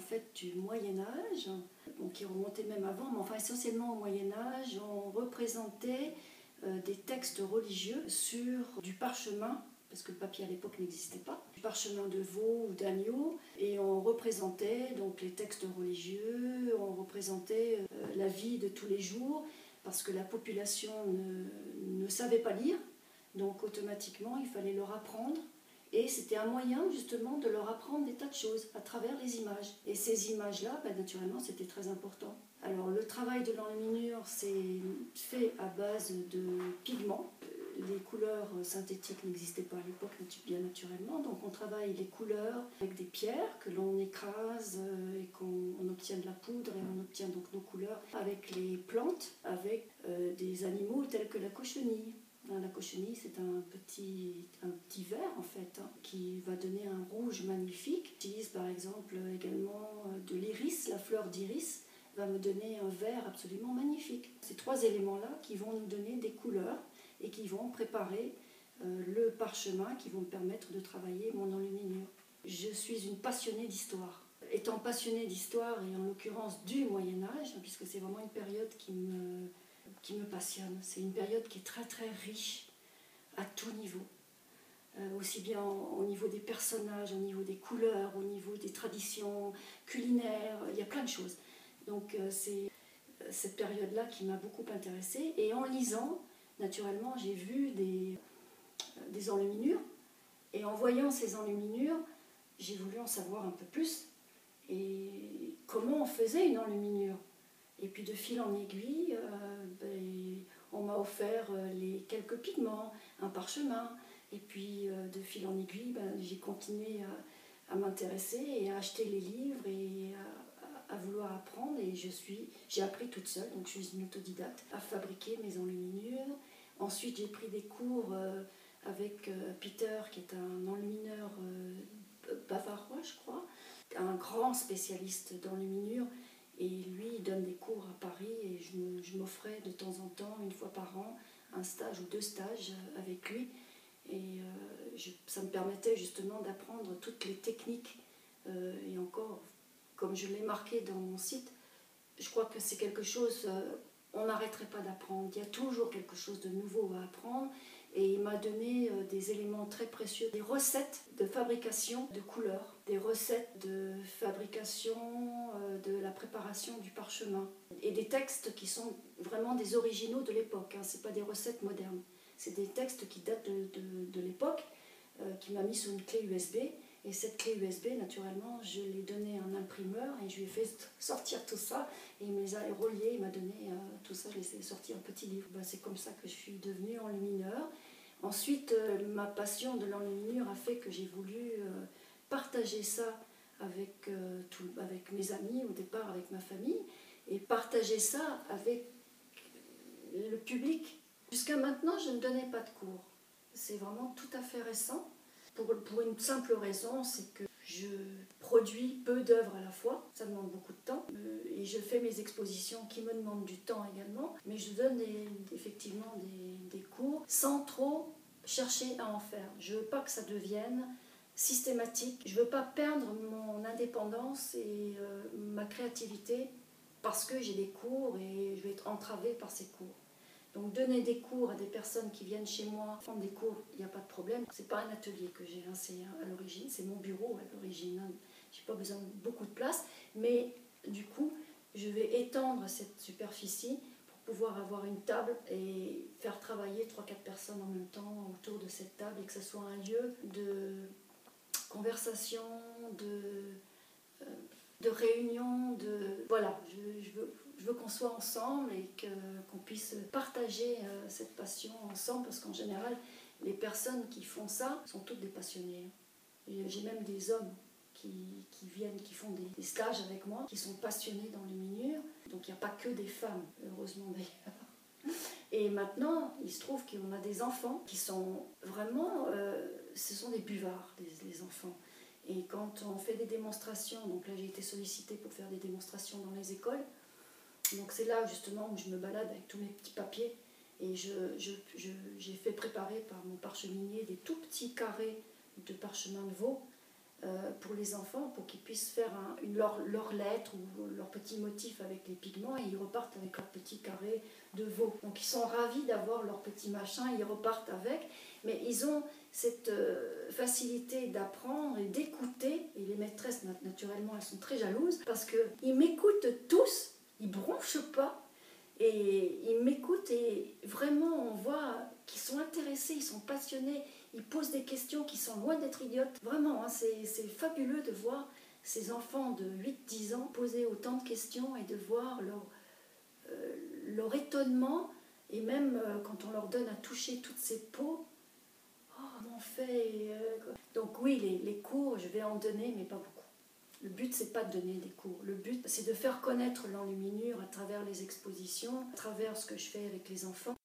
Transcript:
en fait du Moyen Âge, qui remontait même avant, mais enfin essentiellement au Moyen Âge, on représentait euh, des textes religieux sur du parchemin, parce que le papier à l'époque n'existait pas, du parchemin de veau ou d'agneau, et on représentait donc les textes religieux, on représentait euh, la vie de tous les jours, parce que la population ne, ne savait pas lire, donc automatiquement il fallait leur apprendre et c'était un moyen justement de leur apprendre des tas de choses à travers les images. Et ces images-là, ben, naturellement, c'était très important. Alors le travail de l'enluminure, c'est fait à base de pigments. Les couleurs synthétiques n'existaient pas à l'époque, bien naturellement. Donc on travaille les couleurs avec des pierres que l'on écrase euh, et qu'on obtient de la poudre et on obtient donc nos couleurs avec les plantes, avec euh, des animaux tels que la cochenille. La cochenille, c'est un petit, un petit verre en fait hein, qui va donner un rouge magnifique. J'utilise par exemple également euh, de l'iris, la fleur d'iris va me donner un vert absolument magnifique. Ces trois éléments-là qui vont nous donner des couleurs et qui vont préparer euh, le parchemin qui vont me permettre de travailler mon enluminure. Je suis une passionnée d'histoire. Étant passionnée d'histoire et en l'occurrence du Moyen Âge, hein, puisque c'est vraiment une période qui me qui me passionne. C'est une période qui est très très riche à tout niveau. Euh, aussi bien au niveau des personnages, au niveau des couleurs, au niveau des traditions culinaires, il y a plein de choses. Donc euh, c'est euh, cette période-là qui m'a beaucoup intéressée. Et en lisant, naturellement, j'ai vu des, des enluminures. Et en voyant ces enluminures, j'ai voulu en savoir un peu plus. Et comment on faisait une enluminure? Et puis de fil en aiguille, euh, ben, on m'a offert euh, les quelques pigments, un parchemin. Et puis euh, de fil en aiguille, ben, j'ai continué à, m'intéresser et à acheter les livres et à, vouloir apprendre. Et je suis, j'ai appris toute seule, donc je suis une autodidacte, à fabriquer mes enluminures. Ensuite, j'ai pris des cours avec Peter, qui est un enlumineur bavarois, je crois, un grand spécialiste d'enluminure et lui, il donne des cours à Paris et je m'offrais de temps en temps, une fois par an, un stage ou deux stages avec lui. Et euh, ça me permettait justement d'apprendre toutes les techniques. Euh, et encore, comme je l'ai marqué dans mon site, je crois que c'est quelque chose, euh, on n'arrêterait pas d'apprendre. Il y a toujours quelque chose de nouveau à apprendre et il m'a donné euh, des éléments très précieux, des recettes de fabrication de couleurs, des recettes de fabrication euh, de la préparation du parchemin et des textes qui sont vraiment des originaux de l'époque, hein. ce pas des recettes modernes, c'est des textes qui datent de, l'époque, euh, qui m'a mis sur une clé USB. Et cette clé USB, naturellement, je l'ai donnée à un imprimeur et je lui ai fait sortir tout ça. Et il me les a reliés, il m'a donné tout ça, je fait sortir un petit livre. Ben, c'est comme ça que je suis devenue enlumineur. Ensuite, euh, ma passion de l'enluminure a fait que j'ai voulu euh, partager ça avec, euh, tout, avec mes amis, au départ avec ma famille, et partager ça avec le public. Jusqu'à maintenant, je ne donnais pas de cours. C'est vraiment tout à fait récent, pour, pour une simple raison, c'est que je produis peu d'œuvres à la fois, ça demande beaucoup de temps, et je fais mes expositions qui me demandent du temps également, mais je donne effectivement des, des, cours sans trop chercher à en faire. Je veux pas que ça devienne systématique, je veux pas perdre mon indépendance et euh, ma créativité parce que j'ai des cours et je vais être entravée par ces cours. Donc donner des cours à des personnes qui viennent chez moi, prendre des cours, il n'y a pas de problème. C'est pas un atelier que j'ai lancé à l'origine, c'est mon bureau à l'origine. Hein. J'ai pas besoin de beaucoup de place, mais du coup, je vais étendre cette superficie pour pouvoir avoir une table et faire travailler 3-4 personnes en même temps autour de cette table et que ce soit un lieu de conversation, de, euh, de réunion, de... Voilà, je, veux je veux qu'on soit ensemble et qu'on puisse partager euh, cette passion ensemble parce qu'en général, les personnes qui font ça sont toutes des passionnés. J'ai même des hommes qui, qui, viennent, qui font des, stages avec moi, qui sont passionnés dans les minures. Donc il n'y a pas que des femmes, heureusement d'ailleurs. Et maintenant, il se trouve qu'on a des enfants qui sont vraiment, euh, ce sont des buvards, les, enfants. Et quand on fait des démonstrations, donc là j'ai été sollicitée pour faire des démonstrations dans les écoles, donc c'est là justement où je me balade avec tous mes petits papiers et j'ai je, je, fait préparer par mon parcheminier des tout petits carrés de parchemin de veau euh, pour les enfants, pour qu'ils puissent faire une, leur, leur, lettre ou leur petit motif avec les pigments et ils repartent avec leur petit carré de veau. Donc ils sont ravis d'avoir leur petit machin, ils repartent avec, mais ils ont cette euh, facilité d'apprendre et d'écouter, et les maîtresses naturellement elles sont très jalouses parce qu'ils m'écoutent tous, ils bronchent pas, et ils m'écoutent et vraiment on voit qu'ils sont intéressés, ils sont passionnés, ils posent des questions qui sont loin d'être idiotes. Vraiment, hein, c'est fabuleux de voir ces enfants de 8-10 ans poser autant de questions et de voir leur, euh, étonnement. Et même euh, quand on leur donne à toucher toutes ces peaux, euh, Donc oui, les, les, cours, je vais en donner, mais pas beaucoup. Le but, c'est pas de donner des cours. Le but, c'est de faire connaître l'enluminure à travers les expositions, à travers ce que je fais avec les enfants.